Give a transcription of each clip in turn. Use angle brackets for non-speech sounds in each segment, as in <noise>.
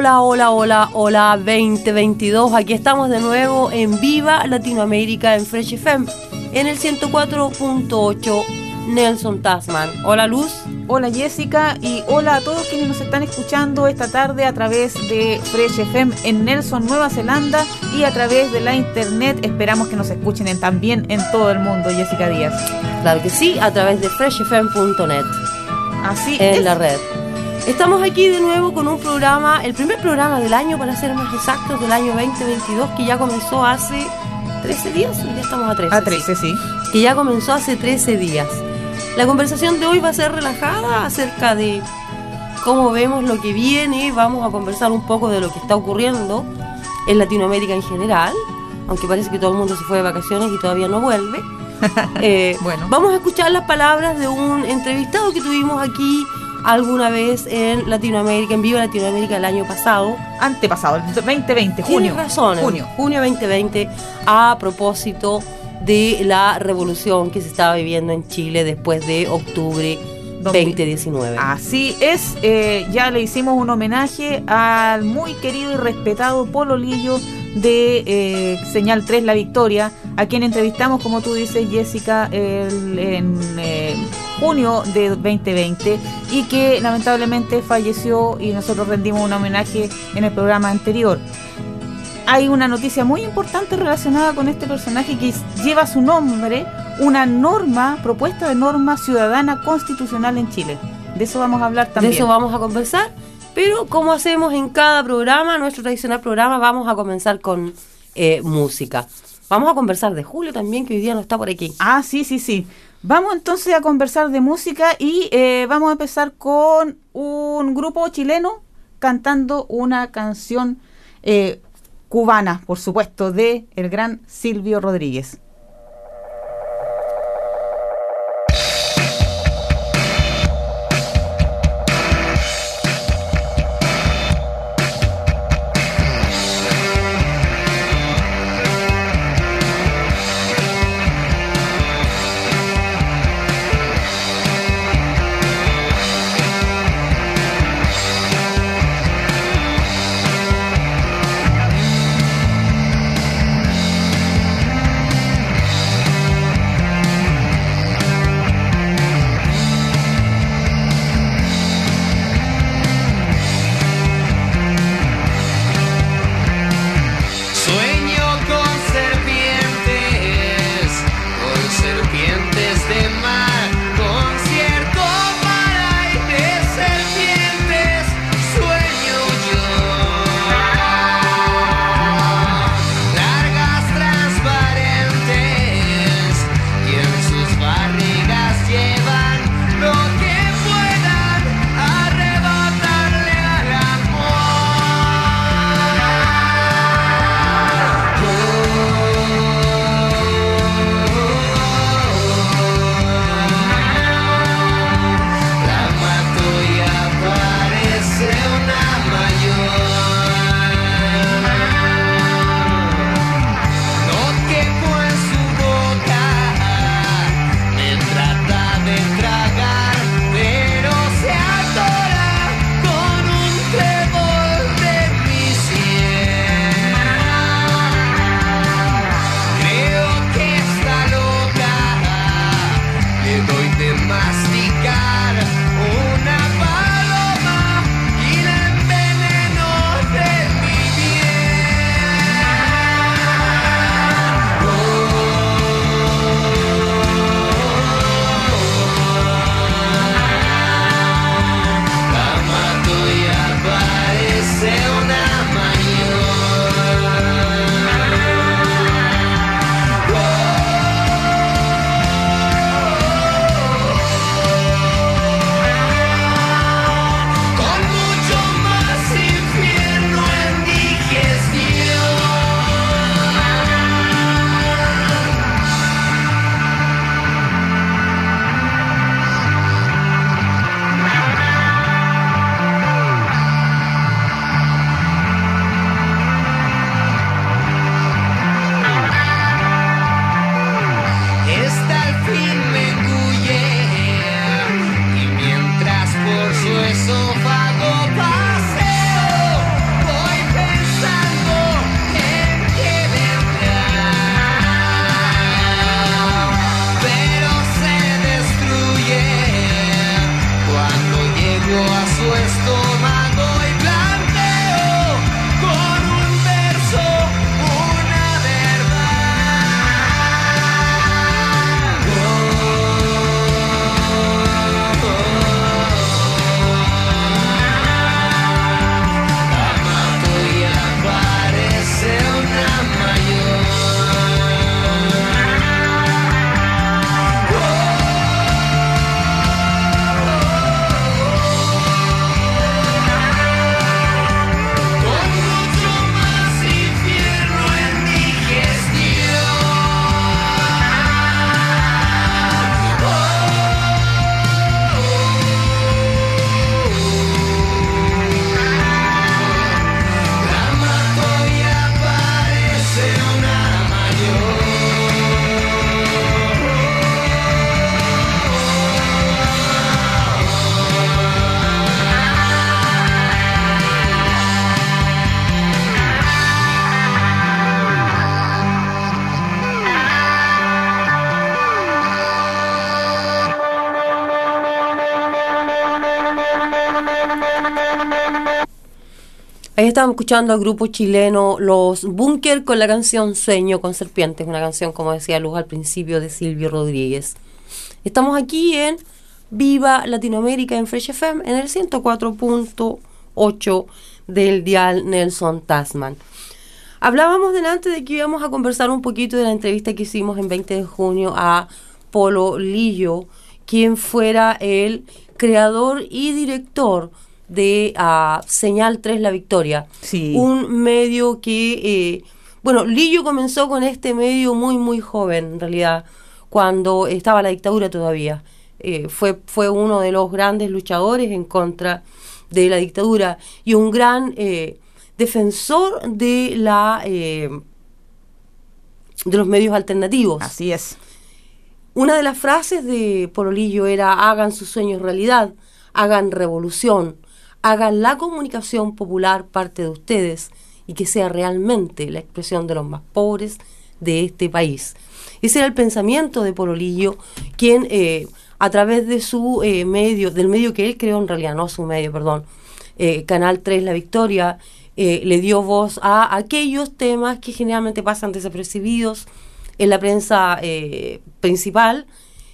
Hola, hola, hola, hola, hola 2022. Aquí estamos de nuevo en Viva Latinoamérica en Fresh FM en el 104.8 Nelson Tasman. Hola Luz. Hola Jessica y hola a todos quienes nos están escuchando esta tarde a través de Fresh FM en Nelson, Nueva Zelanda y a través de la internet. Esperamos que nos escuchen también en todo el mundo, Jessica Díaz. Claro que sí, a través de freshfm.net. Así en es. la red. Estamos aquí de nuevo con un programa, el primer programa del año, para ser más exactos, del año 2022, que ya comenzó hace 13 días, ya estamos a 13. A 13, sí. Que ya comenzó hace 13 días. La conversación de hoy va a ser relajada acerca de cómo vemos lo que viene, vamos a conversar un poco de lo que está ocurriendo en Latinoamérica en general, aunque parece que todo el mundo se fue de vacaciones y todavía no vuelve. <laughs> Eh, Bueno. Vamos a escuchar las palabras de un entrevistado que tuvimos aquí alguna vez en Latinoamérica, en Viva Latinoamérica el año pasado. Antepasado, el 2020, junio. Tienes razón, Junio. junio 2020, a propósito de la revolución que se estaba viviendo en Chile después de octubre 2019. Así es, eh, ya le hicimos un homenaje al muy querido y respetado Polo Lillo de eh, Señal 3 La Victoria, a quien entrevistamos, como tú dices, Jessica, el- en eh, junio de 2020 y que lamentablemente falleció y nosotros rendimos un homenaje en el programa anterior. Hay una noticia muy importante relacionada con este personaje que lleva su nombre, una norma, propuesta de norma ciudadana constitucional en Chile. De eso vamos a hablar también. De eso vamos a conversar, pero como hacemos en cada programa, nuestro tradicional programa, vamos a comenzar con eh, música. Vamos a conversar de Julio también, que hoy día no está por aquí. Ah, sí, sí, sí. Vamos entonces a conversar de música y eh, vamos a empezar con un grupo chileno cantando una canción eh, cubana, por supuesto, de el gran Silvio Rodríguez. Estábamos escuchando al grupo chileno Los Bunker con la canción Sueño con Serpientes, una canción, como decía Luz al principio, de Silvio Rodríguez. Estamos aquí en Viva Latinoamérica en Fresh FM en el 104.8 del dial Nelson Tasman. Hablábamos delante de que íbamos a conversar un poquito de la entrevista que hicimos en 20 de junio a Polo Lillo, quien fuera el creador y director de uh, Señal 3 La Victoria. Sí. Un medio que, eh, bueno, Lillo comenzó con este medio muy, muy joven, en realidad, cuando estaba la dictadura todavía. Eh, fue, fue uno de los grandes luchadores en contra de la dictadura y un gran eh, defensor de la de los medios alternativos. Así es. Una de las frases de Pololillo era hagan sus sueños realidad, hagan revolución, hagan la comunicación popular parte de ustedes y que sea realmente la expresión de los más pobres de este país. Ese era el pensamiento de Pololillo, quien eh, a través de su eh, medio, del medio que él creó en realidad, no su medio, perdón, eh, Canal 3 La Victoria, le dio voz a aquellos temas que generalmente pasan desapercibidos en la prensa principal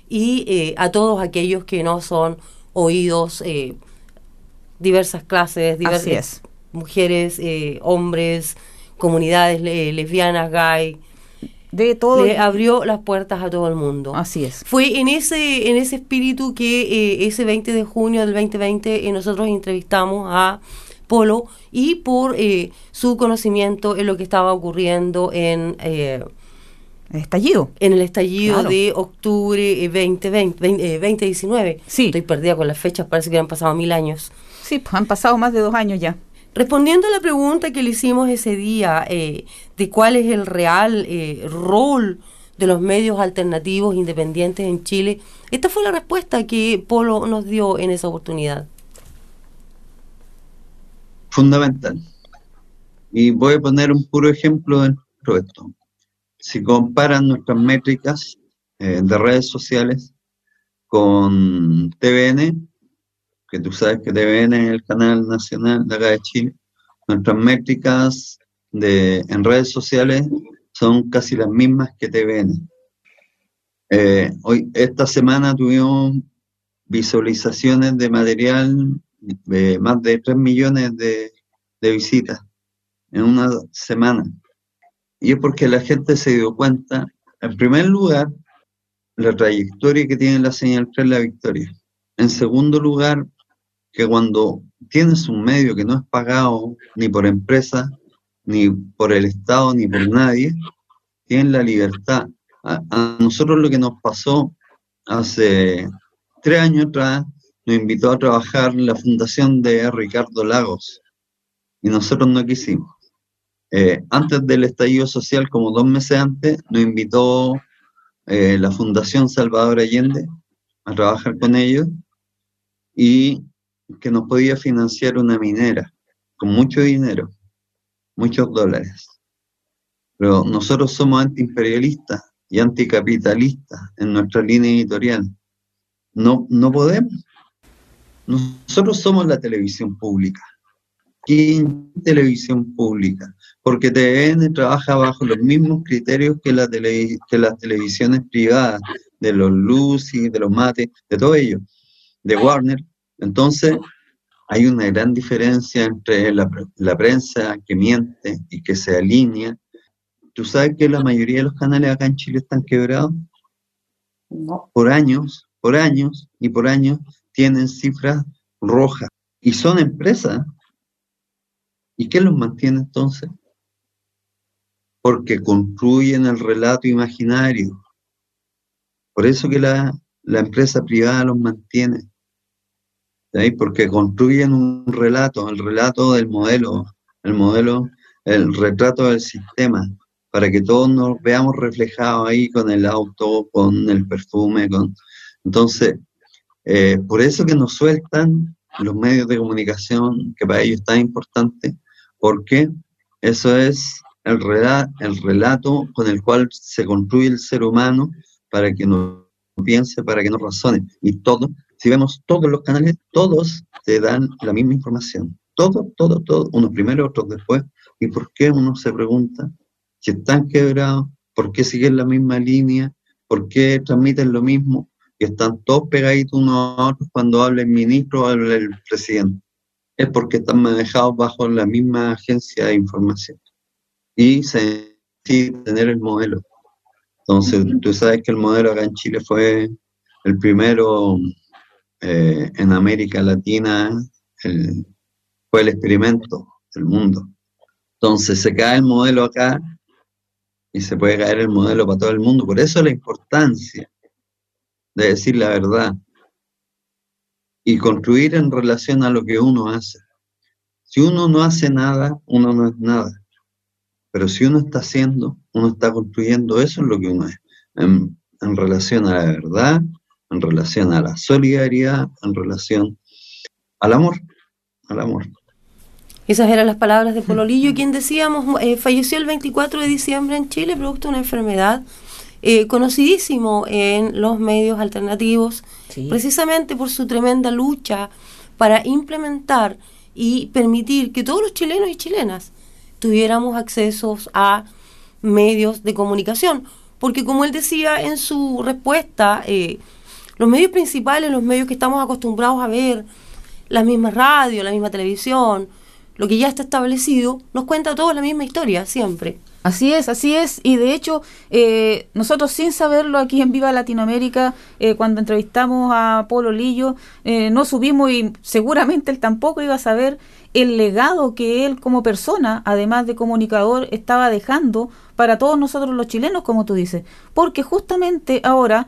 y a todos aquellos que no son oídos diversas clases, diversas es. mujeres, eh, hombres, comunidades le- lesbianas, gay, De todo. le abrió las puertas a todo el mundo. Así es. Fue en ese, en ese espíritu que eh, ese 20 de junio del 2020 eh, nosotros entrevistamos a Polo y por eh, su conocimiento en lo que estaba ocurriendo en, eh, Estallido. en el estallido Claro. de octubre eh, 2020, vein- eh, 2019. Sí. Estoy perdida con las fechas, parece que han pasado mil años. Sí, pues han pasado más de dos años ya. Respondiendo a la pregunta que le hicimos ese día eh, de cuál es el real eh, rol de los medios alternativos independientes en Chile, esta fue la respuesta que Polo nos dio en esa oportunidad. fundamental. Y voy a poner un puro ejemplo dentro de esto. Si comparan nuestras métricas eh, de redes sociales con TVN, que tú sabes que TVN es el canal nacional de acá de Chile, nuestras métricas de, en redes sociales son casi las mismas que TVN. Eh, hoy, esta semana tuvimos visualizaciones de material de más de 3 millones de, de visitas en una semana. Y es porque la gente se dio cuenta, en primer lugar, la trayectoria que tiene la señal 3 La Victoria. En segundo lugar, que cuando tienes un medio que no es pagado ni por empresa, ni por el Estado, ni por nadie, tienes la libertad. A, a nosotros lo que nos pasó hace tres años atrás, nos invitó a trabajar la fundación de Ricardo Lagos y nosotros no quisimos. Eh, antes del estallido social, como dos meses antes, nos invitó eh, la Fundación Salvador Allende a trabajar con ellos y que nos podía financiar una minera con mucho dinero, muchos dólares. Pero nosotros somos antiimperialistas y anticapitalistas en nuestra línea editorial. No, no podemos. Nosotros somos la televisión pública. ¿Quién televisión pública? Porque TVN trabaja bajo los mismos criterios que, la que las televisiones privadas, de los Lucy, de los Mate, de todo ello, de Warner. Entonces, hay una gran diferencia entre la, la prensa que miente y que se alinea ¿Tú sabes que la mayoría de los canales acá en Chile están quebrados? No. Por años, por años y por años tienen cifras rojas y son empresas. ¿Y qué los mantiene entonces? Porque construyen el relato imaginario. Por eso que la, la empresa privada los mantiene. Porque construyen un relato, el relato del modelo, el modelo, el retrato del sistema para que todos nos veamos reflejados ahí con el auto, con el perfume, con... Entonces, eh, por eso que nos sueltan los medios de comunicación, que para ellos es tan importante, porque eso es el relato, el relato con el cual se construye el ser humano para que no piense, para que no razone. Y todo, si vemos todos los canales, todos te dan la misma información. Todo, todo, todo, unos primero, otros después. ¿Y por qué uno se pregunta? si están quebrados, por qué siguen la misma línea, por qué transmiten lo mismo y están todos pegaditos unos a otros cuando habla el ministro o habla el presidente. Es porque están manejados bajo la misma agencia de información y se decide tener el modelo. Entonces, tú sabes que el modelo acá en Chile fue el primero eh, en América Latina, fue el experimento del mundo. Entonces se cae el modelo acá y se puede caer el modelo para todo el mundo. Por eso la importancia de decir la verdad y construir en relación a lo que uno hace. Si uno no hace nada, uno no es nada. Pero si uno está haciendo, uno está construyendo, eso es lo que uno es. En, en relación a la verdad, en relación a la solidaridad, en relación al amor, al amor. Esas eran las palabras de Pololillo, quien decíamos, eh, falleció el 24 de diciembre en Chile producto de una enfermedad eh, conocidísimo en los medios alternativos, precisamente por su tremenda lucha para implementar y permitir que todos los chilenos y chilenas tuviéramos accesos a medios de comunicación. Porque como él decía en su respuesta, eh, los medios principales, los medios que estamos acostumbrados a ver, las mismas radios, la misma televisión, lo que ya está establecido, nos cuenta toda la misma historia, siempre. Así es, así es. Y de hecho, eh, nosotros sin saberlo aquí en Viva Latinoamérica, eh, cuando entrevistamos a Polo Lillo, eh, no subimos y seguramente él tampoco iba a saber el legado que él como persona, además de comunicador, estaba dejando para todos nosotros los chilenos, como tú dices. Porque justamente ahora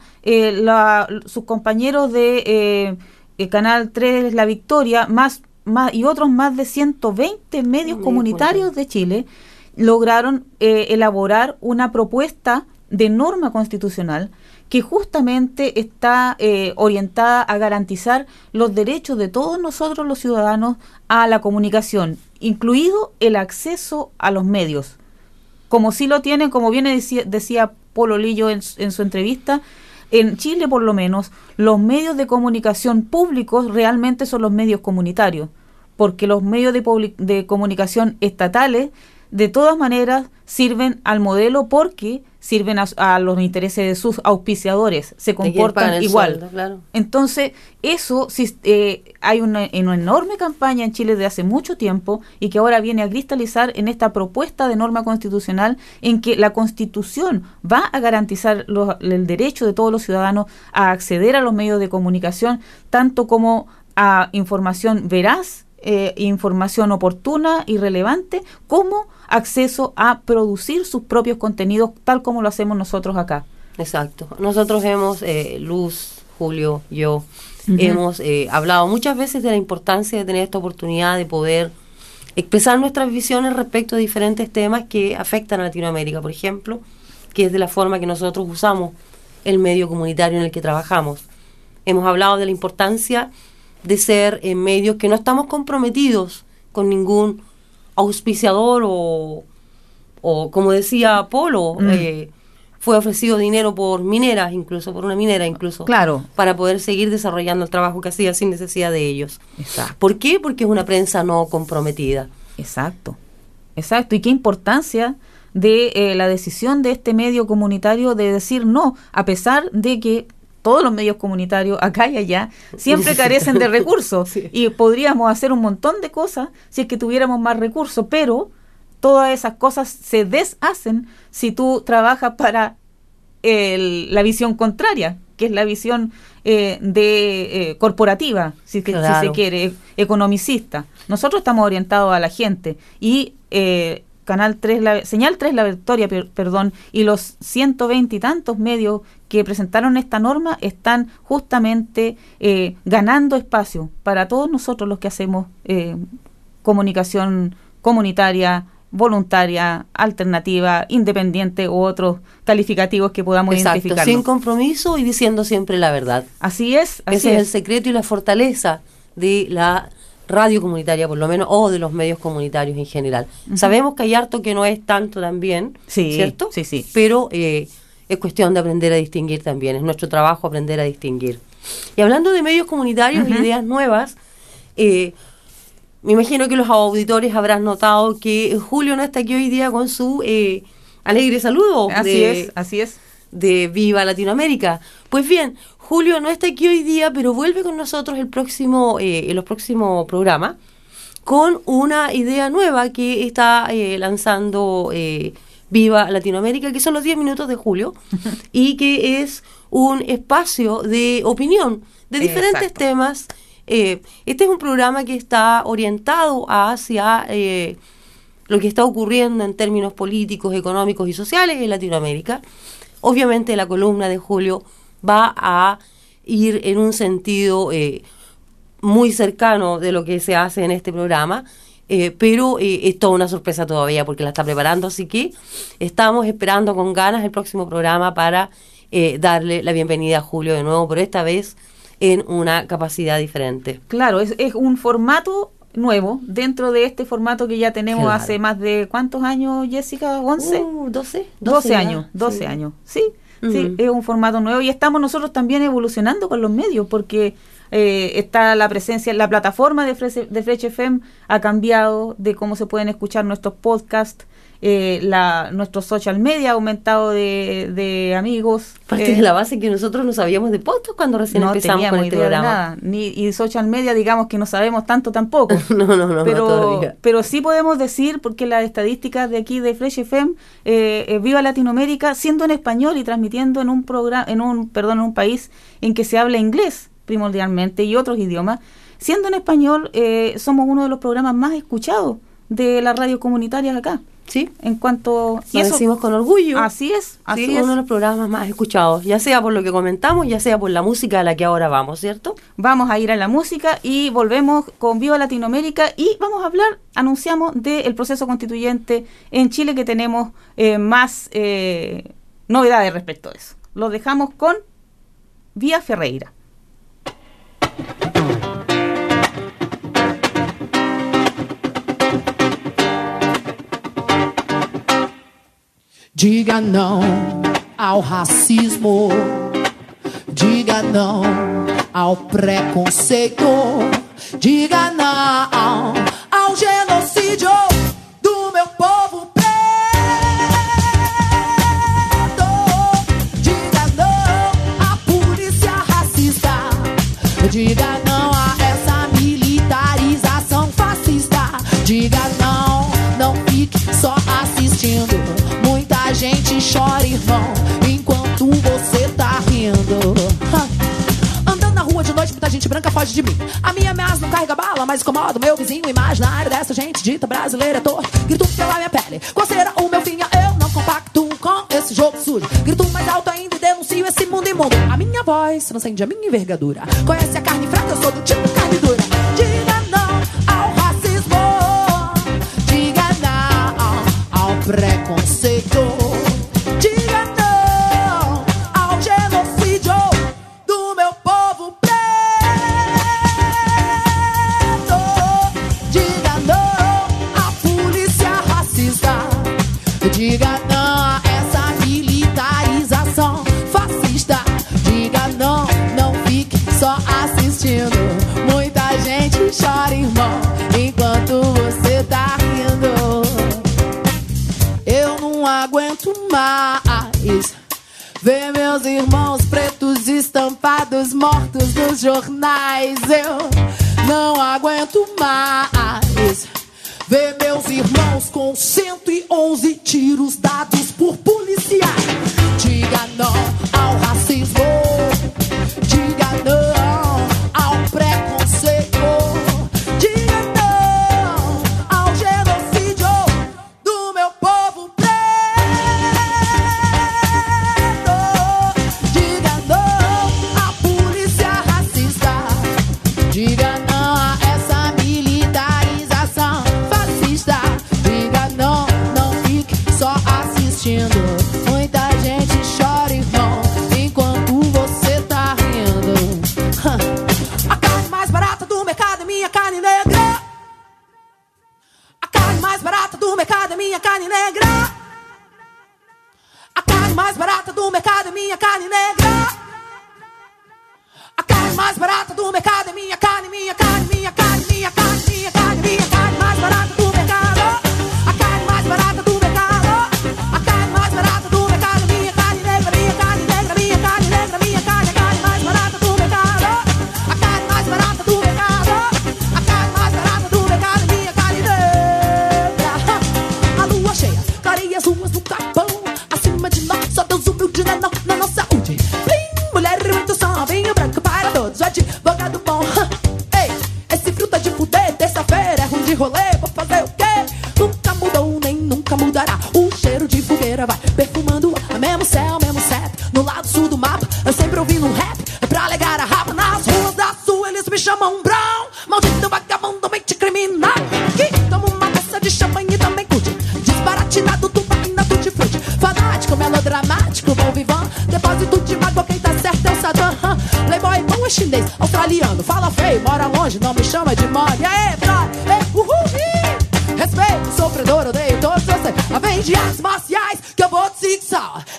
sus compañeros de Canal 3 La Victoria, más y otros más de 120 medios comunitarios de Chile lograron eh, elaborar una propuesta de norma constitucional que justamente está eh, orientada a garantizar los derechos de todos nosotros los ciudadanos a la comunicación, incluido el acceso a los medios. Como sí lo tienen, como bien decía, decía Polo Lillo en su entrevista, en Chile por lo menos, los medios de comunicación públicos realmente son los medios comunitarios, porque los medios de, de comunicación estatales de todas maneras sirven al modelo porque sirven a, los intereses de sus auspiciadores, se comportan igual. Entonces, eso si, eh, hay una, una, enorme campaña en Chile de hace mucho tiempo y que ahora viene a cristalizar en esta propuesta de norma constitucional en que la constitución va a garantizar el derecho de todos los ciudadanos a acceder a los medios de comunicación, tanto como a información veraz, eh, información oportuna y relevante, como acceso a producir sus propios contenidos tal como lo hacemos nosotros acá. Exacto. Nosotros hemos, eh, Luz, Julio, yo, hemos eh, hablado muchas veces de la importancia de tener esta oportunidad de poder expresar nuestras visiones respecto a diferentes temas que afectan a Latinoamérica, por ejemplo, que es de la forma que nosotros usamos el medio comunitario en el que trabajamos. Hemos hablado de la importancia de ser en medios que no estamos comprometidos con ningún auspiciador o, o como decía Polo, Mm. eh, fue ofrecido dinero por mineras, incluso por una minera incluso, Claro. para poder seguir desarrollando el trabajo que hacía sin necesidad de ellos. Exacto. ¿Por qué? Porque es una prensa no comprometida. Exacto, exacto. Y qué importancia de eh, la decisión de este medio comunitario de decir no, a pesar de que todos los medios comunitarios, acá y allá, siempre carecen de <laughs> recursos. Sí. Y podríamos hacer un montón de cosas si es que tuviéramos más recursos, pero todas esas cosas se deshacen si tú trabajas para el- la visión contraria, que es la visión eh, de eh, corporativa, si, si se quiere, economicista. Nosotros estamos orientados a la gente y eh, Canal 3, la, Señal 3 La Victoria, per- perdón, y los 120 y tantos medios que presentaron esta norma están justamente eh, ganando espacio para todos nosotros los que hacemos eh, comunicación comunitaria, voluntaria, alternativa, independiente u otros calificativos que podamos identificar. sin compromiso y diciendo siempre la verdad. Así es, así Ese es el secreto y la fortaleza de la radio comunitaria, por lo menos, o de los medios comunitarios en general. Sabemos que hay harto que no es tanto también, Sí, ¿cierto? sí, sí. Pero eh, es cuestión de aprender a distinguir también. Es nuestro trabajo aprender a distinguir. Y hablando de medios comunitarios e ideas nuevas, eh, me imagino que los auditores habrán notado que Julio no está aquí hoy día con su eh, alegre saludo. Así de- es, así es. de Viva Latinoamérica. Pues bien, Julio no está aquí hoy día, pero vuelve con nosotros el próximo, eh, en los próximos programas con una idea nueva que está eh, lanzando eh, Viva Latinoamérica, que son los 10 minutos de Julio, <laughs> y que es un espacio de opinión de diferentes Exacto. temas. Este es un programa que está orientado hacia lo que está ocurriendo en términos políticos, económicos y sociales en Latinoamérica. Obviamente la columna de Julio va a ir en un sentido eh, muy cercano de lo que se hace en este programa, eh, pero eh, es toda una sorpresa todavía porque la está preparando, así que estamos esperando con ganas el próximo programa para eh, darle la bienvenida a Julio de nuevo, pero esta vez en una capacidad diferente. Claro, es, es un formato nuevo dentro de este formato que ya tenemos Claro. hace más de ¿cuántos años, Jessica? ¿11? Uh, 12, 12 ya, años, 12 sí. años, sí, sí, es un formato nuevo y estamos nosotros también evolucionando con los medios porque eh, está la presencia, la plataforma de Fresh, de Fresh FM ha cambiado de cómo se pueden escuchar nuestros podcasts, eh, la, nuestro social media ha aumentado de, de amigos. Parte eh, de la base que nosotros no sabíamos de podcast cuando recién no empezamos con este programa. nada, ni y social media digamos que no sabemos tanto tampoco. <laughs> no, no, no, no, pero, todavía. pero sí podemos decir, porque las estadísticas de aquí de Fresh FM, eh, eh, Viva Latinoamérica, siendo en español y transmitiendo en un programa, en un, perdón, en un país en que se habla inglés primordialmente y otros idiomas, siendo en español, eh, somos uno de los programas más escuchados de las radios comunitarias acá. Sí, En cuanto lo decimos con orgullo. Así es, así Sí, es. uno de los programas más escuchados, ya sea por lo que comentamos, ya sea por la música a la que ahora vamos, ¿cierto? Vamos a ir a la música y volvemos con Viva Latinoamérica y vamos a hablar, anunciamos, del proceso constituyente en Chile que tenemos eh, más eh, novedades respecto a eso. Lo dejamos con Vía Ferreira. Diga não ao racismo. Diga não ao preconceito. Diga não ao genocídio Gente chora, irmão, enquanto você tá rindo. Andando na rua de noite, muita gente branca foge de mim. A minha ameaça não carrega bala, mas incomoda o meu vizinho imaginário dessa gente dita brasileira. Tô grito pela minha pele. Qual será o meu fim? Eu não compacto com esse jogo sujo. Grito mais alto ainda e denuncio esse mundo imundo. A minha voz transcende a minha envergadura. Conhece a carne fraca, eu sou do tipo carne dura. Diga não ao racismo. Diga não ao preconceito. Meus irmãos pretos estampados mortos nos jornais. Eu não aguento mais ver meus irmãos com 111 tiros dados por policiais. Diga não ao racismo. Vem de artes marciais que eu vou te.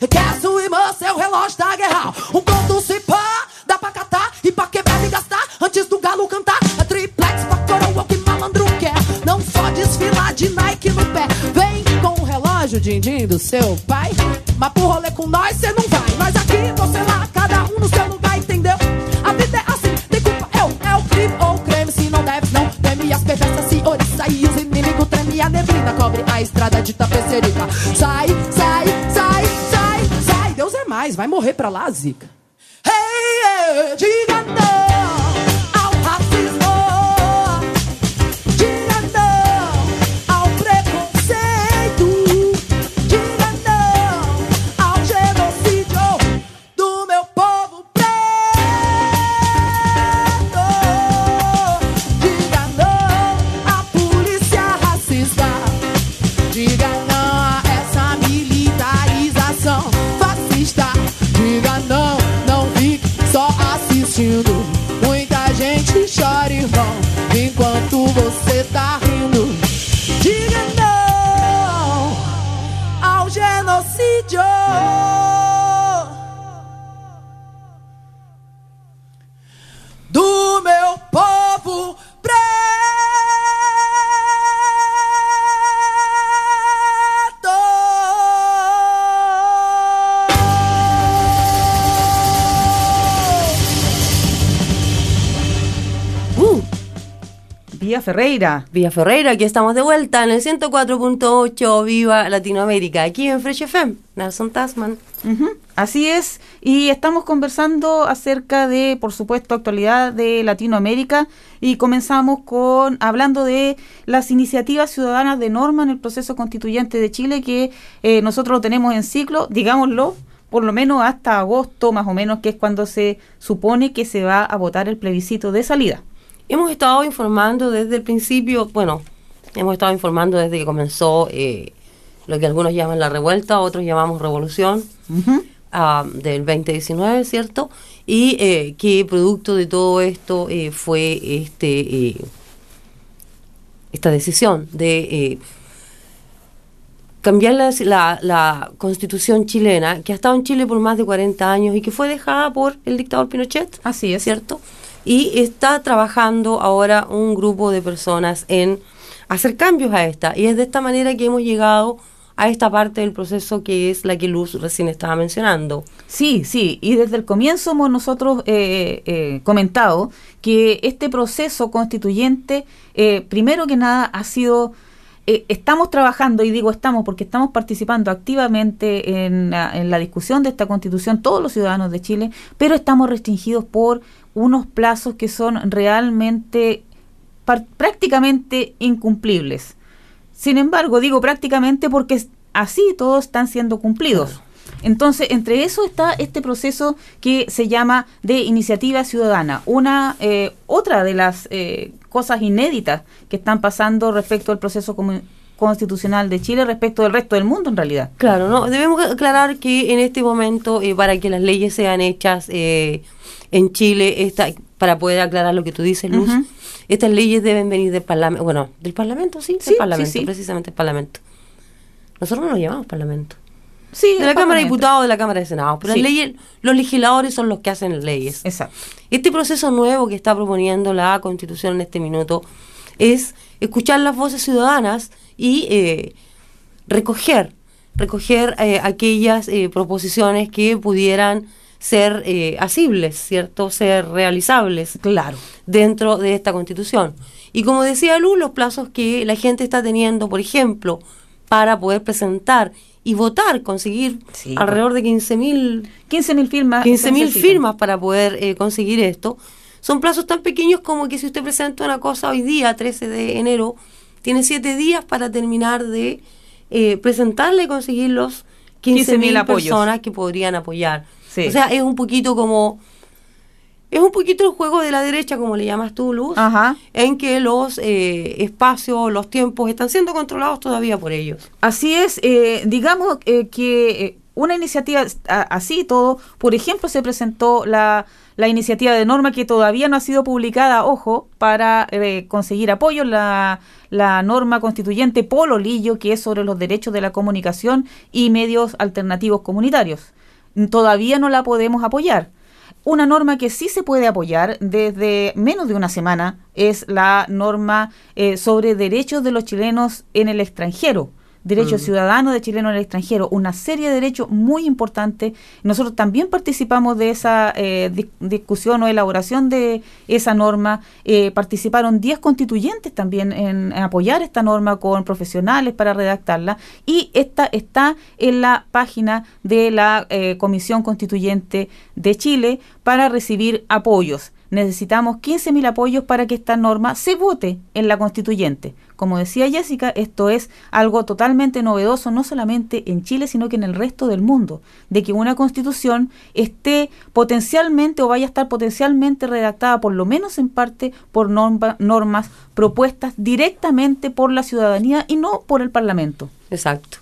Quer sua irmã, seu relógio tá guerra. Um conto se pá, dá pra catar e pra quebrar e gastar. Antes do galo cantar, a triplex pra coroa que malandro quer. Não só desfilar de Nike no pé. Vem com o relógio din-din do seu pai. Mas pro rolê com nós cê não básica. Ferreira. Villa Ferreira, aquí estamos de vuelta en el 104.8 Viva Latinoamérica, aquí en Fresh FM, Nelson Tasman. Así es, y estamos conversando acerca de, por supuesto, actualidad de Latinoamérica y comenzamos con hablando de las iniciativas ciudadanas de norma en el proceso constituyente de Chile que eh, nosotros lo tenemos en ciclo, digámoslo, por lo menos hasta agosto más o menos, que es cuando se supone que se va a votar el plebiscito de salida. Hemos estado informando desde el principio, bueno, hemos estado informando desde que comenzó eh, lo que algunos llaman la revuelta, otros llamamos revolución Ujú. ah, del 2019, ¿cierto? Y eh, que producto de todo esto eh, fue este eh, esta decisión de eh, cambiar la, la- la constitución chilena, que ha estado en Chile por más de 40 años y que fue dejada por el dictador Pinochet, Así es. ¿cierto? Y está trabajando ahora un grupo de personas en hacer cambios a esta. Y es de esta manera que hemos llegado a esta parte del proceso que es la que Luz recién estaba mencionando. Sí, sí, y desde el comienzo hemos nosotros eh, eh, comentado que este proceso constituyente, eh, primero que nada, ha sido, eh, estamos trabajando, y digo estamos porque estamos participando activamente en, la- discusión de esta constitución, todos los ciudadanos de Chile, pero estamos restringidos por unos plazos que son realmente prácticamente incumplibles. Sin embargo, digo prácticamente porque así todos están siendo cumplidos. Entonces, entre eso está este proceso que se llama de iniciativa ciudadana, una eh, otra de las eh, cosas inéditas que están pasando respecto al proceso constitucional de Chile respecto del resto del mundo en realidad. Claro, no debemos aclarar que en este momento, eh, para que las leyes sean hechas eh, en Chile, esta, para poder aclarar lo que tú dices, Luz, estas leyes deben venir del Parlamento. Bueno, del Parlamento, sí, Sí, del Parlamento, sí, sí. precisamente el Parlamento. Nosotros no lo llamamos Parlamento. Sí, De la Cámara de. Diputados, de la Cámara de Senado. Pero Sí. las leyes, los legisladores son los que hacen leyes. Exacto. Este proceso nuevo que está proponiendo la Constitución en este minuto es escuchar las voces ciudadanas y eh, recoger, recoger eh, aquellas eh, proposiciones que pudieran ser asibles, ¿cierto? Ser realizables Claro. dentro de esta constitución. Y como decía Luz, los plazos que la gente está teniendo, por ejemplo, para poder presentar y votar, conseguir Sí, alrededor de 15 mil 15 mil firmas. 15 se mil necesitan. firmas para poder eh, conseguir esto. Son plazos tan pequeños como que si usted presenta una cosa hoy día, 13 de enero, tiene 7 días para terminar de eh, presentarle y conseguir los 15 15.000 mil apoyos. personas que podrían apoyar. Sí. O sea, es un poquito como... Es un poquito el juego de la derecha, como le llamas tú, Luz, Ajá. en que los eh, espacios, los tiempos están siendo controlados todavía por ellos. Así es, eh, digamos eh, que eh, una iniciativa así y todo, por ejemplo, se presentó la, la iniciativa de norma que todavía no ha sido publicada, ojo, para eh, conseguir apoyo, la, la norma constituyente Polo Lillo, que es sobre los derechos de la comunicación y medios alternativos comunitarios. Todavía no la podemos apoyar. Una norma que sí se puede apoyar desde menos de una semana es la norma eh, sobre derechos de los chilenos en el extranjero, derechos ciudadanos de chilenos en el extranjero, una serie de derechos muy importantes. Nosotros también participamos de esa eh, dis- discusión o elaboración de esa norma. Eh, participaron 10 constituyentes también en, en apoyar esta norma con profesionales para redactarla y esta está en la página de la eh, Comisión Constituyente de Chile para recibir apoyos. Necesitamos 15.000 apoyos para que esta norma se vote en la constituyente. Como decía Jessica, esto es algo totalmente novedoso, no solamente en Chile, sino que en el resto del mundo, de que una constitución esté potencialmente o vaya a estar potencialmente redactada, por lo menos en parte, por norma- normas propuestas directamente por la ciudadanía y no por el Parlamento. Exacto.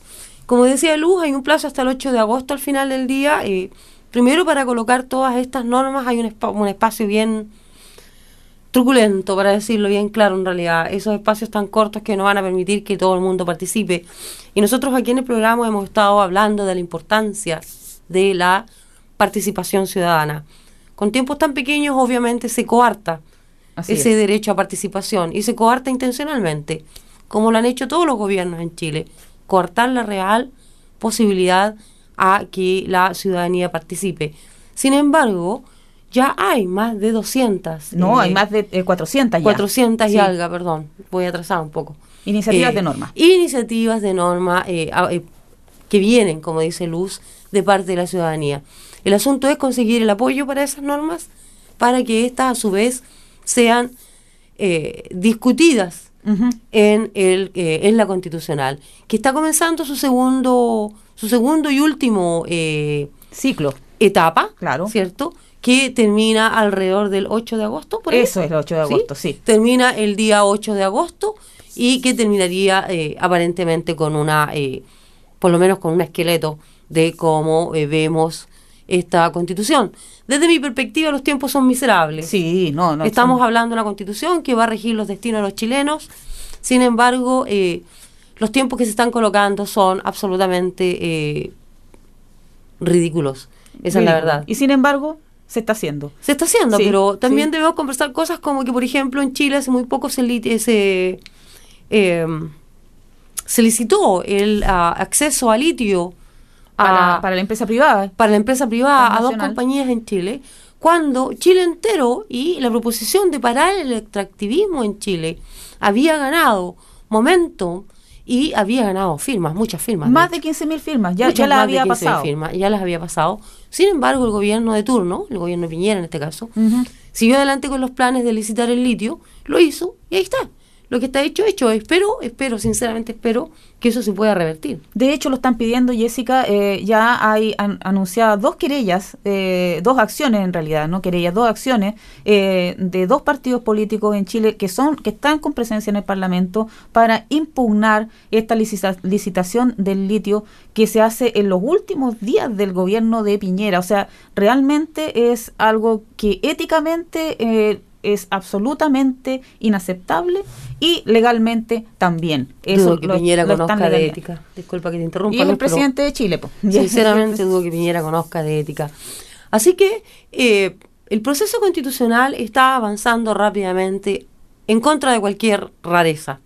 Como decía Luz, hay un plazo hasta el 8 de agosto al final del día. eh, primero, para colocar todas estas normas hay un, espa- un espacio bien truculento, para decirlo bien claro en realidad. Esos espacios tan cortos que no van a permitir que todo el mundo participe. Y nosotros aquí en el programa hemos estado hablando de la importancia de la participación ciudadana. Con tiempos tan pequeños, obviamente, se coarta Así ese es. derecho a participación y se coarta intencionalmente, como lo han hecho todos los gobiernos en Chile, coartar la real posibilidad a que la ciudadanía participe. Sin embargo, ya hay más de 200. No, eh, hay más de eh, 400 ya. 400 y Sí. algo, perdón, voy atrasado un poco. Iniciativas Eh, de norma. Iniciativas de norma eh, eh, que vienen, como dice Luz, de parte de la ciudadanía. El asunto es conseguir el apoyo para esas normas para que éstas a su vez sean eh, discutidas en el eh, en la constitucional que está comenzando su segundo su segundo y último eh, Ciclo. etapa Claro. cierto que termina alrededor del 8 de agosto por. Eso es el 8 de agosto, sí. termina el día 8 de agosto y que terminaría eh, aparentemente con una eh, por lo menos con un esqueleto de cómo eh, vemos esta constitución desde mi perspectiva los tiempos son miserables Sí, no, no. Estamos son- hablando de una constitución que va a regir los destinos de los chilenos. Sin embargo, eh, los tiempos que se están colocando son absolutamente eh, ridículos. Esa es la verdad. Y sin embargo, se está haciendo. Se está haciendo, Sí, pero también sí. debemos conversar cosas como que, por ejemplo, en Chile hace muy poco se, lit- se, eh, se licitó el ah, acceso a litio Para, a- para la empresa privada. para la empresa privada a dos compañías en Chile, cuando Chile entero y la proposición de parar el extractivismo en Chile había ganado momento y había ganado firmas, muchas firmas. Más de de 15.000 firmas. Ya, Muchas ya las había 15.000 pasado. firmas, ya las había pasado. Sin embargo, el gobierno de turno, el gobierno de Piñera en este caso, siguió adelante con los planes de licitar el litio, lo hizo y ahí está. Lo que está hecho, hecho. Espero, espero, sinceramente espero que eso se pueda revertir. De hecho, lo están pidiendo, Jessica. eh, ya hay an- anunciadas dos querellas, eh, dos acciones en realidad, no querellas, dos acciones eh, de dos partidos políticos en Chile que son que están con presencia en el Parlamento para impugnar esta licita- licitación del litio que se hace en los últimos días del gobierno de Piñera. O sea, realmente es algo que éticamente eh, es absolutamente inaceptable y legalmente también. dudo que lo- Piñera lo conozca de ética. Disculpa que te interrumpa. Y es el presidente de Chile, po. Sinceramente dudo que Piñera conozca de ética. Así que eh, el proceso constitucional está avanzando rápidamente en contra de cualquier rareza.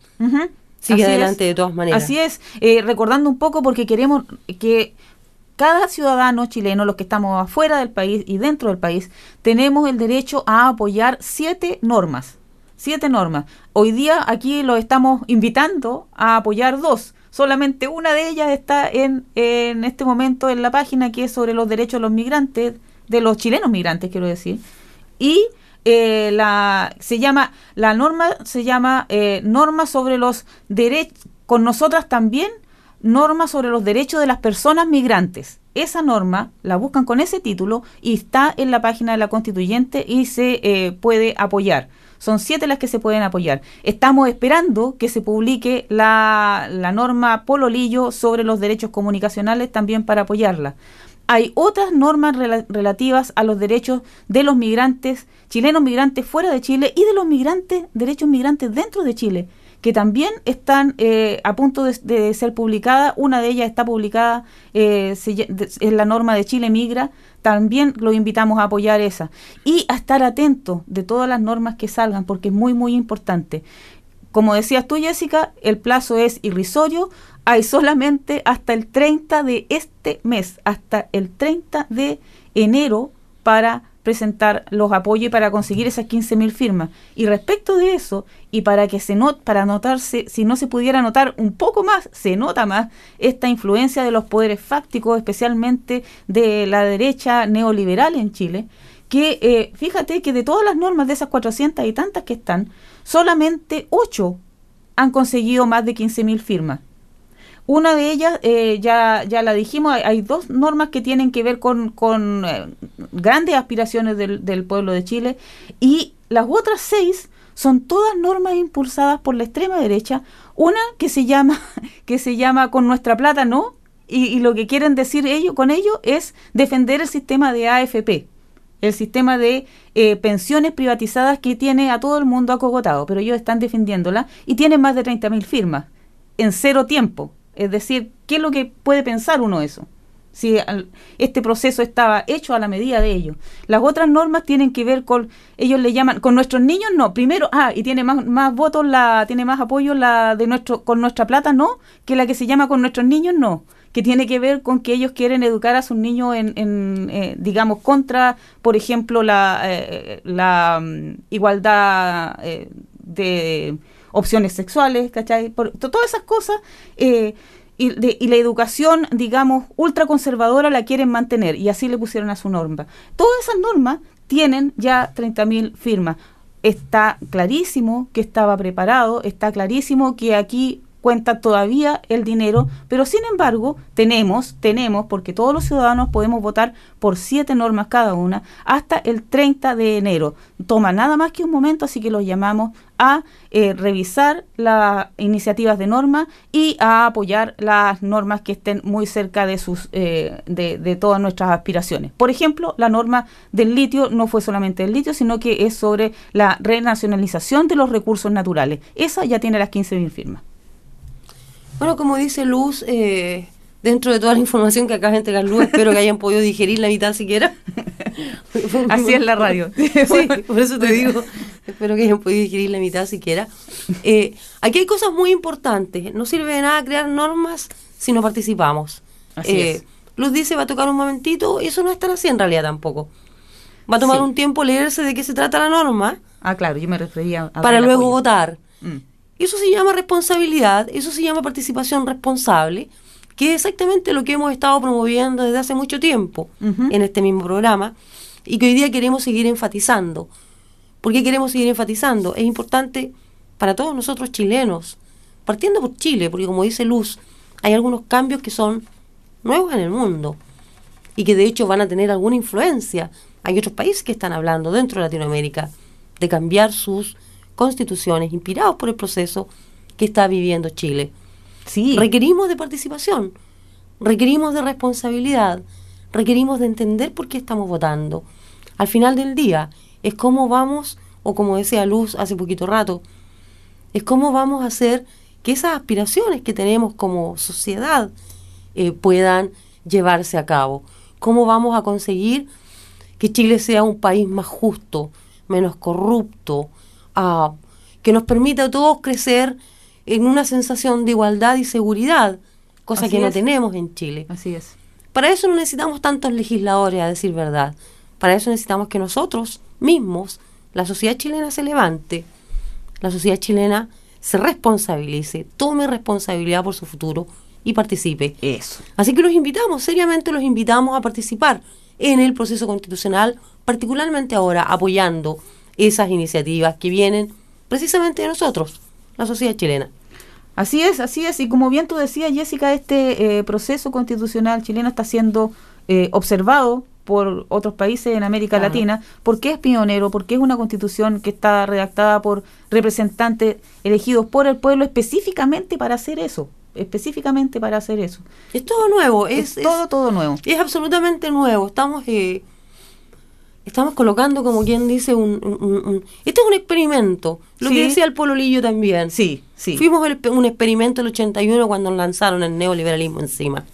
Sigue Así adelante es. de todas maneras. Así es, Eh, recordando un poco porque queremos que cada ciudadano chileno, los que estamos afuera del país y dentro del país, tenemos el derecho a apoyar siete normas. Siete normas. Hoy día aquí lo estamos invitando a apoyar dos. Solamente una de ellas está en, en este momento en la página que es sobre los derechos de los migrantes, de los chilenos migrantes, quiero decir. Y eh, la se llama la norma se llama eh, norma sobre los derechos con nosotras también norma sobre los derechos de las personas migrantes. Esa norma la buscan con ese título y está en la página de la constituyente y se eh, puede apoyar. Son siete las que se pueden apoyar. Estamos esperando que se publique la, la norma Pololillo sobre los derechos comunicacionales también para apoyarla. Hay otras normas rela- relativas a los derechos de los migrantes, chilenos migrantes fuera de Chile y de los migrantes, derechos migrantes dentro de Chile, que también están eh, a punto de, ser publicadas. Una de ellas está publicada, eh, es la norma de Chile Migra. También lo invitamos a apoyar esa. Y a estar atentos de todas las normas que salgan, porque es muy, muy importante. Como decías tú, Jessica, el plazo es irrisorio. Hay solamente hasta el 30 de este mes, hasta el 30 de enero para presentar los apoyos para conseguir esas 15.000 firmas. Y respecto de eso, y para que se not para notarse, si no se pudiera notar un poco más, se nota más esta influencia de los poderes fácticos, especialmente de la derecha neoliberal en Chile, que eh, fíjate que de todas las normas de esas 400 y tantas que están, solamente 8 han conseguido más de 15.000 firmas. Una de ellas, eh, ya, ya la dijimos, hay, dos normas que tienen que ver con, con eh, grandes aspiraciones del, pueblo de Chile y las otras seis son todas normas impulsadas por la extrema derecha. Una que se llama, <laughs> que se llama Con nuestra plata no, y, y lo que quieren decir ellos con ello es defender el sistema de AFP, el sistema de eh, pensiones privatizadas que tiene a todo el mundo acogotado, pero ellos están defendiéndola y tienen más de 30.000 firmas en cero tiempo. Es decir, ¿qué es lo que puede pensar uno eso? Si este proceso estaba hecho a la medida de ellos. Las otras normas tienen que ver con, ellos le llaman, con nuestros niños no. Primero, ah, y tiene más, más votos, la, tiene más apoyo la de nuestro, con nuestra plata no, que la que se llama con nuestros niños no. Que tiene que ver con que ellos quieren educar a sus niños en, en, eh, digamos, contra, por ejemplo, la, eh, la mm, igualdad eh, de opciones sexuales, ¿cachai? Por, to- todas esas cosas eh, y, de- y la educación, digamos, ultraconservadora la quieren mantener y así le pusieron a su norma. Todas esas normas tienen ya 30.000 firmas. Está clarísimo que estaba preparado, está clarísimo que aquí cuenta todavía el dinero, pero sin embargo tenemos, tenemos, porque todos los ciudadanos podemos votar por siete normas cada una hasta el 30 de enero. Toma nada más que un momento, así que los llamamos a eh, revisar las iniciativas de norma y a apoyar las normas que estén muy cerca de sus eh, de, todas nuestras aspiraciones. Por ejemplo, la norma del litio no fue solamente el litio, sino que es sobre la renacionalización de los recursos naturales. Esa ya tiene las 15.000 firmas. Bueno, como dice Luz, eh, dentro de toda la información que de entregar Luz, espero que hayan podido digerir la mitad siquiera. <laughs> Así es la radio. sí, por eso te digo, espero que hayan podido digerir la mitad siquiera. Eh, aquí hay cosas muy importantes. No sirve de nada crear normas si no participamos. Así Eh, es. Luz dice va a tocar un momentito, eso no es tan así en realidad tampoco. Va a tomar Sí. un tiempo leerse de qué se trata la norma Ah, claro, yo me refería a... para luego apoyo. votar. Mm. Eso se llama responsabilidad, eso se llama participación responsable, que es exactamente lo que hemos estado promoviendo desde hace mucho tiempo en este mismo programa y que hoy día queremos seguir enfatizando. ¿Por qué queremos seguir enfatizando? Es importante para todos nosotros chilenos, partiendo por Chile, porque como dice Luz, hay algunos cambios que son nuevos en el mundo y que de hecho van a tener alguna influencia. Hay otros países que están hablando dentro de Latinoamérica de cambiar sus constituciones inspirados por el proceso que está viviendo Chile. Sí. Requerimos de participación, requerimos de responsabilidad, requerimos de entender por qué estamos votando. Al final del día, es cómo vamos, o como decía Luz hace poquito rato, es cómo vamos a hacer que esas aspiraciones que tenemos como sociedad eh, puedan llevarse a cabo. Cómo vamos a conseguir que Chile sea un país más justo, menos corrupto, ah, que nos permita a todos crecer en una sensación de igualdad y seguridad, cosa Así que no tenemos en Chile. Así es. Para eso no necesitamos tantos legisladores, a decir verdad. Para eso necesitamos que nosotros mismos, la sociedad chilena se levante, la sociedad chilena se responsabilice, tome responsabilidad por su futuro y participe. Eso. Así que los invitamos, seriamente los invitamos a participar en el proceso constitucional, particularmente ahora apoyando esas iniciativas que vienen precisamente de nosotros, la sociedad chilena. Así es, así es. Y como bien tú decías, Jessica, este eh, proceso constitucional chileno está siendo eh, observado por otros países en América Claro. Latina, porque es pionero, porque es una constitución que está redactada por representantes elegidos por el pueblo específicamente para hacer eso, específicamente para hacer eso. Es todo nuevo, Es, es, es- todo, todo nuevo. es absolutamente nuevo. Estamos eh, estamos colocando, como quien dice, un, un- un- un- Este es un experimento. Lo Sí. que decía el Pololillo también. Sí, sí. Fuimos el- un experimento el 81 cuando lanzaron el neoliberalismo encima.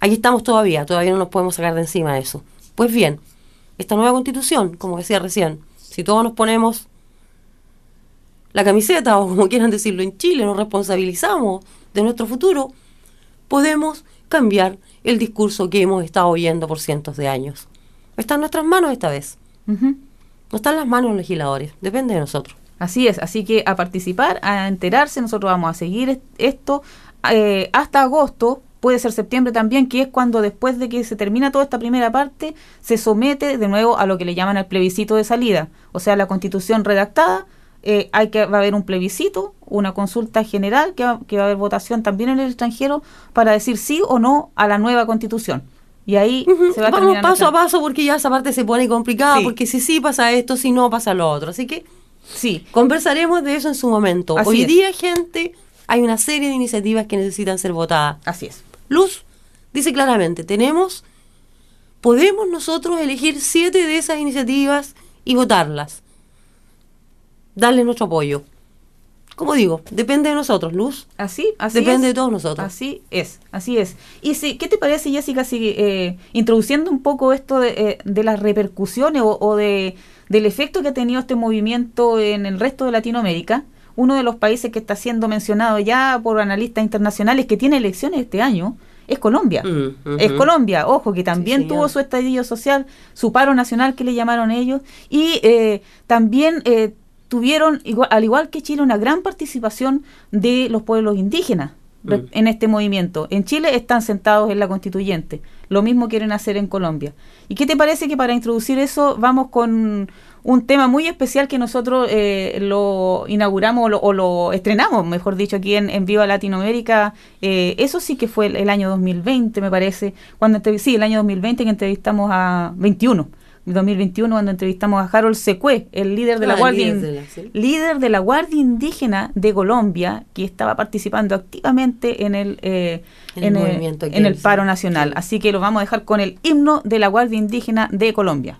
Aquí estamos todavía, todavía no nos podemos sacar de encima eso. Pues bien, esta nueva constitución, como decía recién, si todos nos ponemos la camiseta o como quieran decirlo en Chile, nos responsabilizamos de nuestro futuro, podemos cambiar el discurso que hemos estado oyendo por cientos de años. Está en nuestras manos esta vez. Ujú. No está en las manos de los legisladores, depende de nosotros. Así es, así que a participar, a enterarse, nosotros vamos a seguir est- esto eh, hasta agosto, puede ser septiembre también, que es cuando después de que se termina toda esta primera parte, se somete de nuevo a lo que le llaman el plebiscito de salida, o sea, la constitución redactada, eh, hay que va a haber un plebiscito, una consulta general, que va, que va a haber votación también en el extranjero para decir sí o no a la nueva constitución. Y ahí se va Vamos paso a paso porque ya esa parte se pone complicada, Sí. porque si sí pasa esto, si no pasa lo otro. Así que Sí, conversaremos de eso en su momento. Así Hoy es. día, gente, hay una serie de iniciativas que necesitan ser votadas. así es. Luz dice claramente, tenemos, podemos nosotros elegir siete de esas iniciativas y votarlas. Darle nuestro apoyo. Como digo, depende de nosotros, Luz. Así, así Depende es. de todos nosotros. Así es, así es. Y si, ¿qué te parece, Jessica, si eh, introduciendo un poco esto de, eh, de las repercusiones o, o de, del efecto que ha tenido este movimiento en el resto de Latinoamérica? Uno de los países que está siendo mencionado ya por analistas internacionales que tiene elecciones este año es Colombia. Mm. Es Colombia, ojo, que también Sí, tuvo su estallido social, su paro nacional que le llamaron ellos, y eh, también eh, tuvieron, igual- al igual que Chile, una gran participación de los pueblos indígenas Mm. en este movimiento. En Chile están sentados en la constituyente, lo mismo quieren hacer en Colombia. ¿Y qué te parece que para introducir eso vamos con un tema muy especial que nosotros eh, lo inauguramos o lo, o lo estrenamos, mejor dicho, aquí en, en Viva Latinoamérica? Eh, eso sí que fue el, el año 2020, me parece, cuando sí, el año 2020 que entrevistamos a 21. 2021 cuando entrevistamos a Harold Secue, el líder de la Ah, Guardia líder de la- sí. líder de la Guardia Indígena de Colombia, que estaba participando activamente en el, eh, En en el en el paro nacional. Así que lo vamos a dejar con el himno de la Guardia Indígena de Colombia.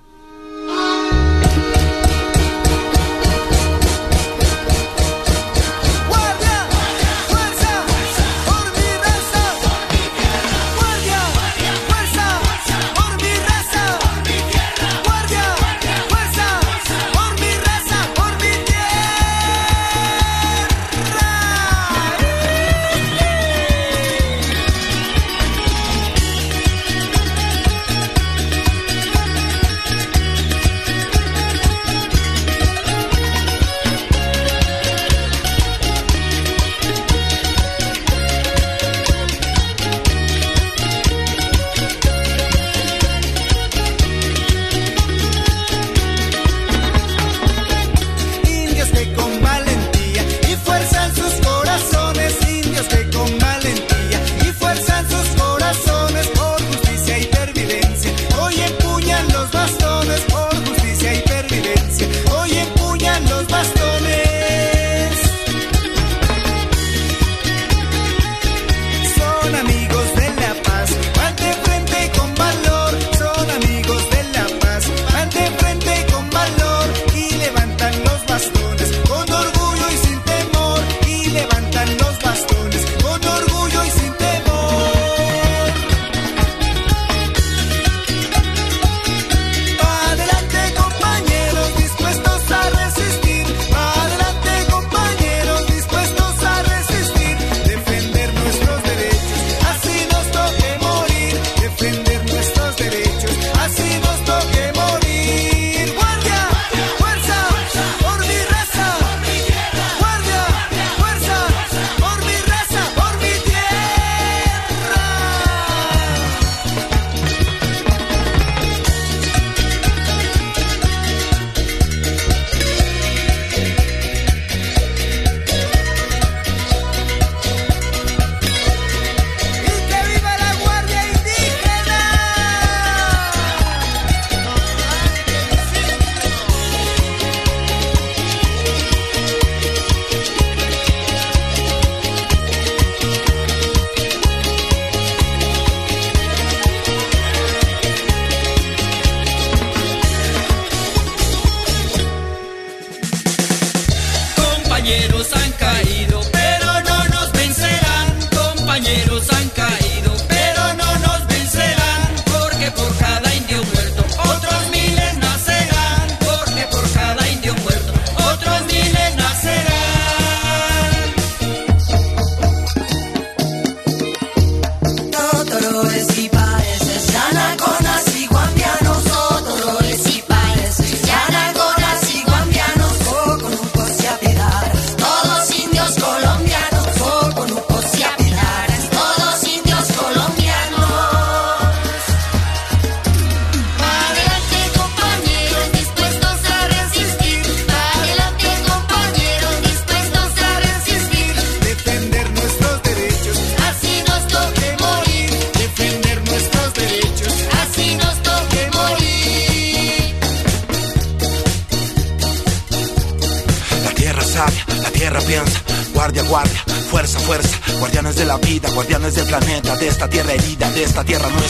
Tierra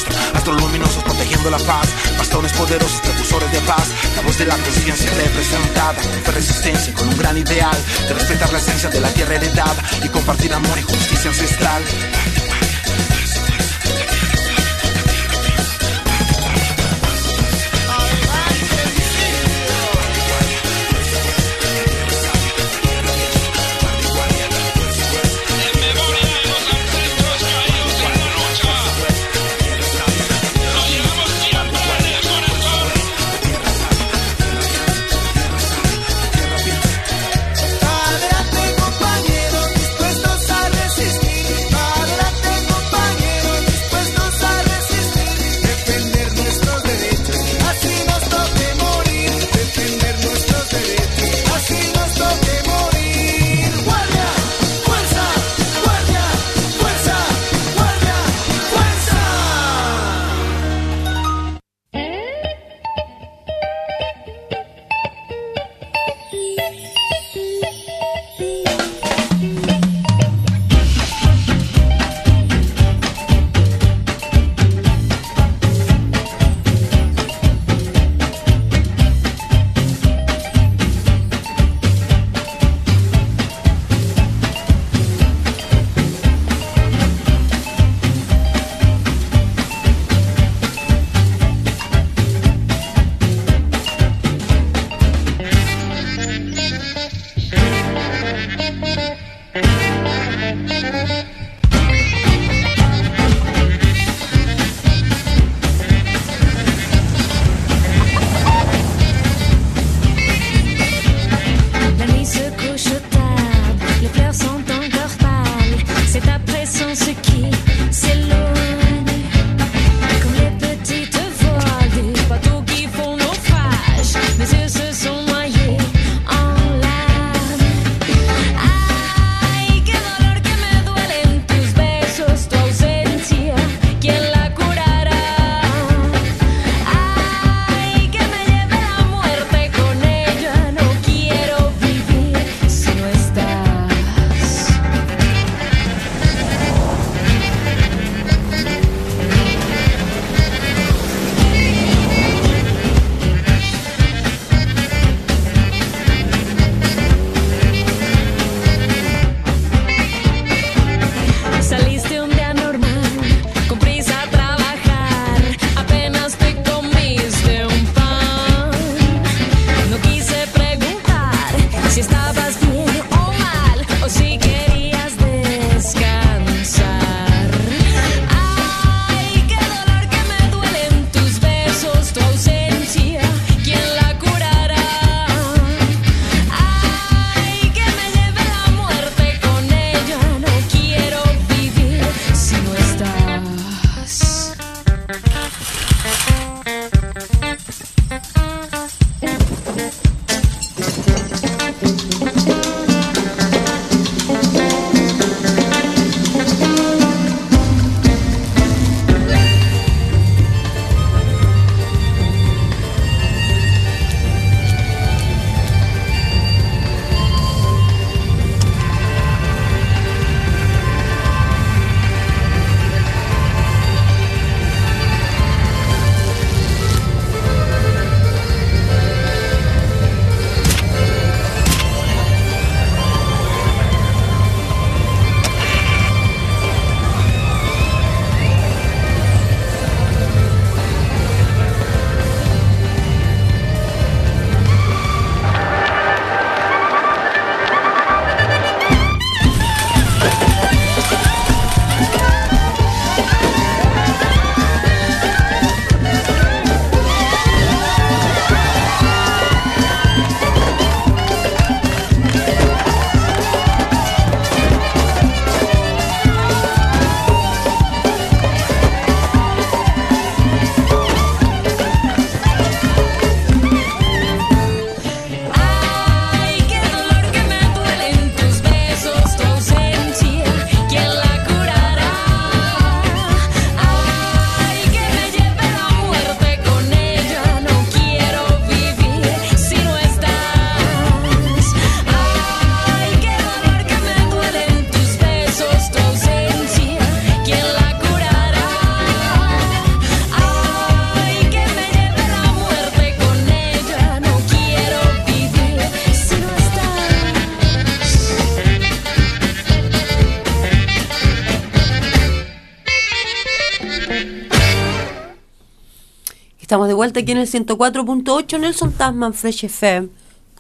vuelta aquí en el 104.8 Nelson Tasman Fresh FM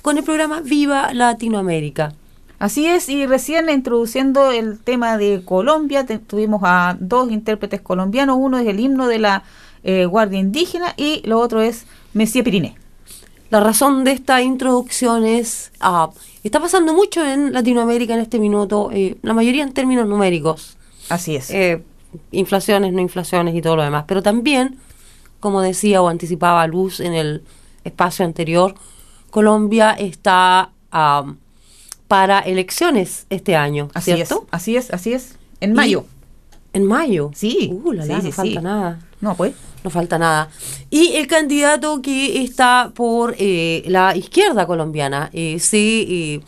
con el programa Viva Latinoamérica. Así es, y recién introduciendo el tema de Colombia, te- tuvimos a dos intérpretes colombianos, uno es el himno de la eh, Guardia Indígena y lo otro es Messier Piriné. La razón de esta introducción es, ah, está pasando mucho en Latinoamérica en este minuto, eh, la mayoría en términos numéricos, Así es. eh, inflaciones, no inflaciones y todo lo demás, pero también, como decía o anticipaba Luz en el espacio anterior, Colombia está para elecciones este año, así ¿cierto? es, así es, así es. En Y- mayo. En mayo. Sí, Uh, la, la, sí, no sí, falta nada. No, pues. No falta nada. Y el candidato que está por eh, la izquierda colombiana eh, se eh,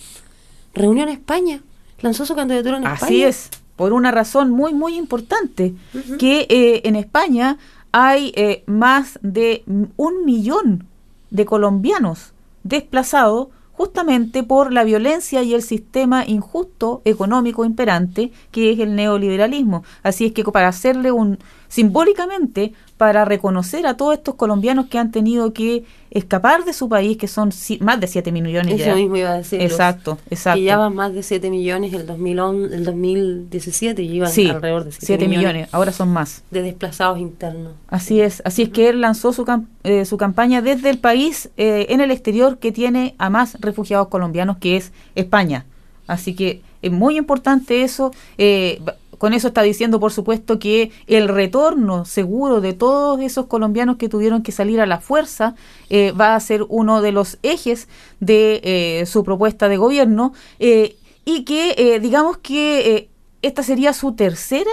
reunió en España, lanzó su candidatura en Así España. es, por una razón muy, muy importante, que eh, en España hay eh, más de un millón de colombianos desplazados justamente por la violencia y el sistema injusto económico imperante que es el neoliberalismo. Así es que para hacerle un simbólicamente para reconocer a todos estos colombianos que han tenido que escapar de su país, que son si- más de 7 millones Eso ya. mismo iba a decir. Exacto, exacto. Que ya van más de 7 millones el, 2011, el 2017 y iban Sí, alrededor de 7, 7 millones. ahora son más. de desplazados internos. Así es, así es que él lanzó su, cam- eh, su campaña desde el país eh, en el exterior que tiene a más refugiados colombianos, que es España. Así que es muy importante eso. eh, con eso está diciendo, por supuesto, que el retorno seguro de todos esos colombianos que tuvieron que salir a la fuerza eh, va a ser uno de los ejes de eh, su propuesta de gobierno eh, y que digamos que esta sería su tercera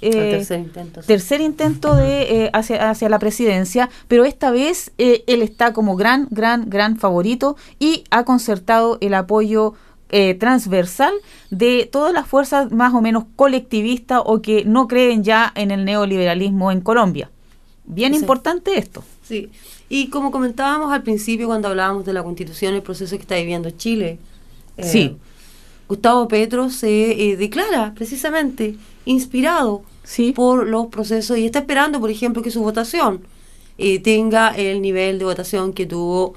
eh, tercer intento. sí. tercer intento de eh, hacia, hacia la presidencia, pero esta vez eh, él está como gran, gran, gran favorito y ha concertado el apoyo eh, transversal de todas las fuerzas más o menos colectivistas o que no creen ya en el neoliberalismo en Colombia. Bien Sí. importante esto. Sí, y como comentábamos al principio cuando hablábamos de la constitución, el proceso que está viviendo Chile, eh, Sí. Gustavo Petro se eh, declara precisamente inspirado Sí. por los procesos y está esperando, por ejemplo, que su votación eh, tenga el nivel de votación que tuvo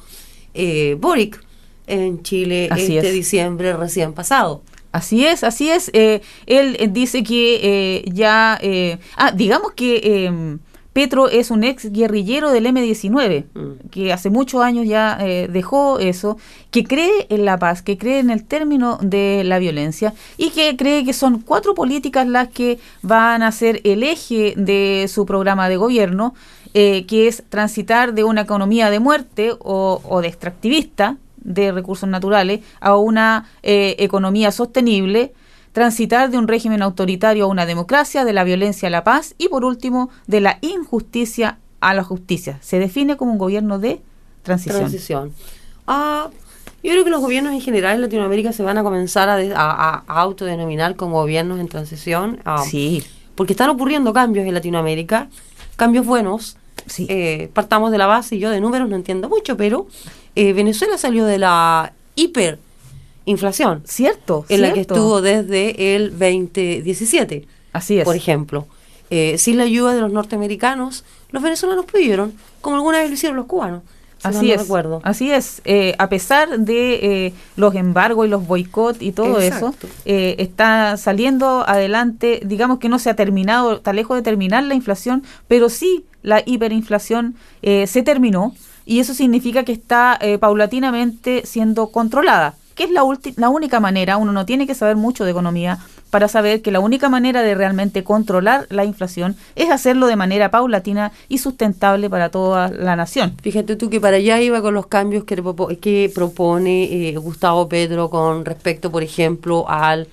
eh, Boric en Chile Así este es. diciembre recién pasado. Así es, así es. Eh, él eh, dice que eh, ya... eh, ah, digamos que eh, Petro es un ex guerrillero del M-19, Mm. que hace muchos años ya eh, dejó eso, que cree en la paz, que cree en el término de la violencia y que cree que son cuatro políticas las que van a ser el eje de su programa de gobierno, eh, que es transitar de una economía de muerte o, o de extractivista de recursos naturales a una eh, economía sostenible, transitar de un régimen autoritario a una democracia, de la violencia a la paz y por último de la injusticia a la justicia. Se define como un gobierno de transición. Transición. Ah, yo creo que los gobiernos en general en Latinoamérica se van a comenzar a, de- a- autodenominar como gobiernos en transición. ah, Sí, porque están ocurriendo cambios en Latinoamérica, cambios buenos. sí. Eh, partamos de la base, yo de números no entiendo mucho, pero eh, Venezuela salió de la hiperinflación, cierto. en la que estuvo desde el 2017, Así es. por ejemplo. Eh, sin la ayuda de los norteamericanos, los venezolanos pudieron, como alguna vez lo hicieron los cubanos. si Así no es, recuerdo. así es. Eh, a pesar de eh, los embargos y los boicots y todo Exacto. eso, eh, está saliendo adelante. Digamos que no se ha terminado, está lejos de terminar la inflación, pero sí la hiperinflación eh, se terminó y eso significa que está eh, paulatinamente siendo controlada, que es la, la única manera. Uno no tiene que saber mucho de economía para saber que la única manera de realmente controlar la inflación es hacerlo de manera paulatina y sustentable para toda la nación. Fíjate tú que para allá iba con los cambios que, que propone eh, Gustavo Petro con respecto, por ejemplo, al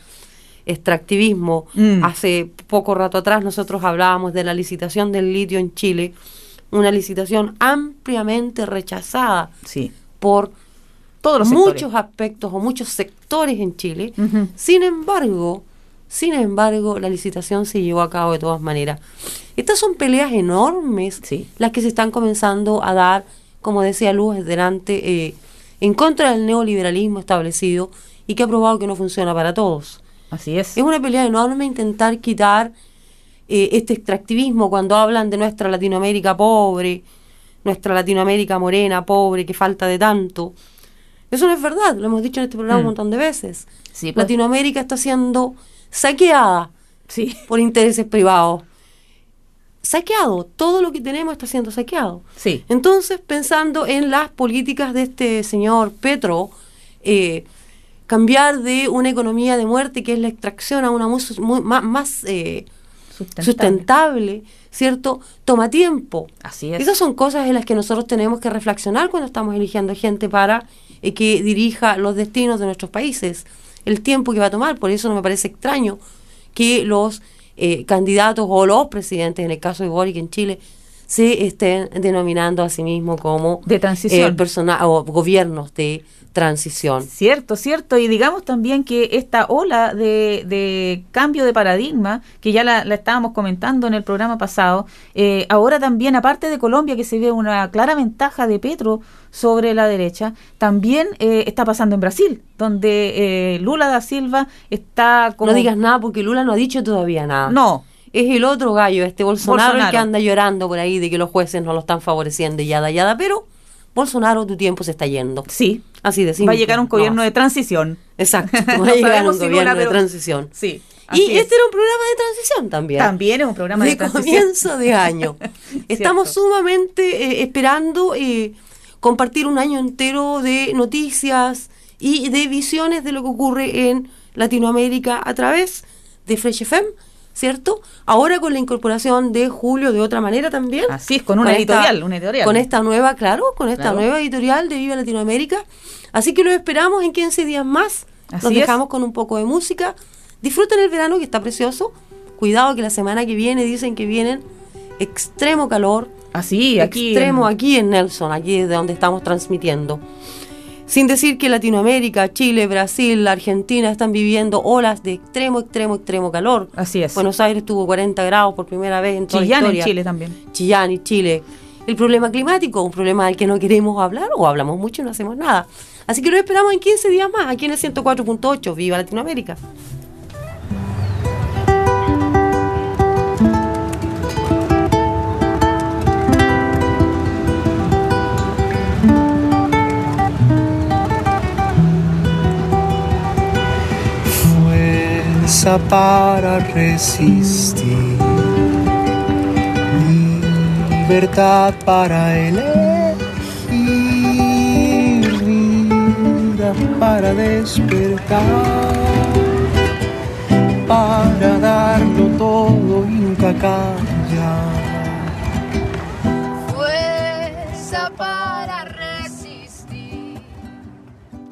extractivismo. Mm. Hace poco rato atrás nosotros hablábamos de la licitación del litio en Chile, una licitación ampliamente rechazada Sí. por Todos los muchos sectores. aspectos o muchos sectores en Chile. Sin embargo, sin embargo, la licitación se llevó a cabo de todas maneras. Estas son peleas enormes Sí. las que se están comenzando a dar, como decía Luz delante, eh, en contra del neoliberalismo establecido y que ha probado que no funciona para todos. Así es. Es una pelea enorme intentar quitar eh, este extractivismo cuando hablan de nuestra Latinoamérica pobre, nuestra Latinoamérica morena, pobre, que falta de tanto. Eso no es verdad, lo hemos dicho en este programa un Mm. montón de veces. Sí, pues. Latinoamérica está siendo saqueada Sí, por intereses privados. Saqueado, todo lo que tenemos está siendo saqueado. sí. Entonces, pensando en las políticas de este señor Petro, eh, cambiar de una economía de muerte, que es la extracción, a una más, eh, Sustentable. sustentable, ¿cierto? Toma tiempo. Así es. Esas son cosas en las que nosotros tenemos que reflexionar cuando estamos eligiendo gente para eh, que dirija los destinos de nuestros países. El tiempo que va a tomar, por eso no me parece extraño que los eh, candidatos o los presidentes, en el caso de Boric en Chile, se estén denominando a sí mismos como De transición. eh, persona- o gobiernos de transición. Cierto, cierto. Y digamos también que esta ola de, de cambio de paradigma, que ya la, la estábamos comentando en el programa pasado, eh, ahora también, aparte de Colombia, que se ve una clara ventaja de Petro sobre la derecha, también eh, está pasando en Brasil, donde eh, Lula da Silva está como... No digas nada porque Lula no ha dicho todavía nada. No, Es el otro gallo, este Bolsonaro, el que anda llorando por ahí de que los jueces no lo están favoreciendo y yada, yada, pero Bolsonaro, tu tiempo se está yendo. sí. Así de Va a simple, llegar un no gobierno de transición. Exacto, va <laughs> No a llegar un gobierno de transición. Sí. Y este es. era un programa de transición también. También es un programa de, de transición. comienzo de año. <laughs> Estamos sumamente eh, esperando eh, compartir un año entero de noticias y de visiones de lo que ocurre en Latinoamérica a través de Fresh FM, ¿cierto? Ahora con la incorporación de Julio de otra manera también. Así es, con una editorial, una editorial. Con esta nueva, claro, con esta Claro. nueva editorial de Viva Latinoamérica. Así que lo esperamos en 15 días más. Así Nos es. dejamos con un poco de música. Disfruten el verano que está precioso. Cuidado que la semana que viene dicen que vienen extremo calor, Así, aquí. extremo en- aquí en Nelson, aquí de donde estamos transmitiendo. Sin decir que Latinoamérica, Chile, Brasil, Argentina están viviendo olas de extremo, extremo, extremo calor. Así es. Buenos Aires tuvo 40 grados por primera vez en toda Chillán la en historia. Chile también. Chillán y Chile. El problema climático, un problema del que no queremos hablar o hablamos mucho y no hacemos nada. Así que lo esperamos en 15 días más, aquí en el 104.8. ¡Viva Latinoamérica! Para resistir, libertad para elegir, vida para despertar, para darlo todo y nunca callar.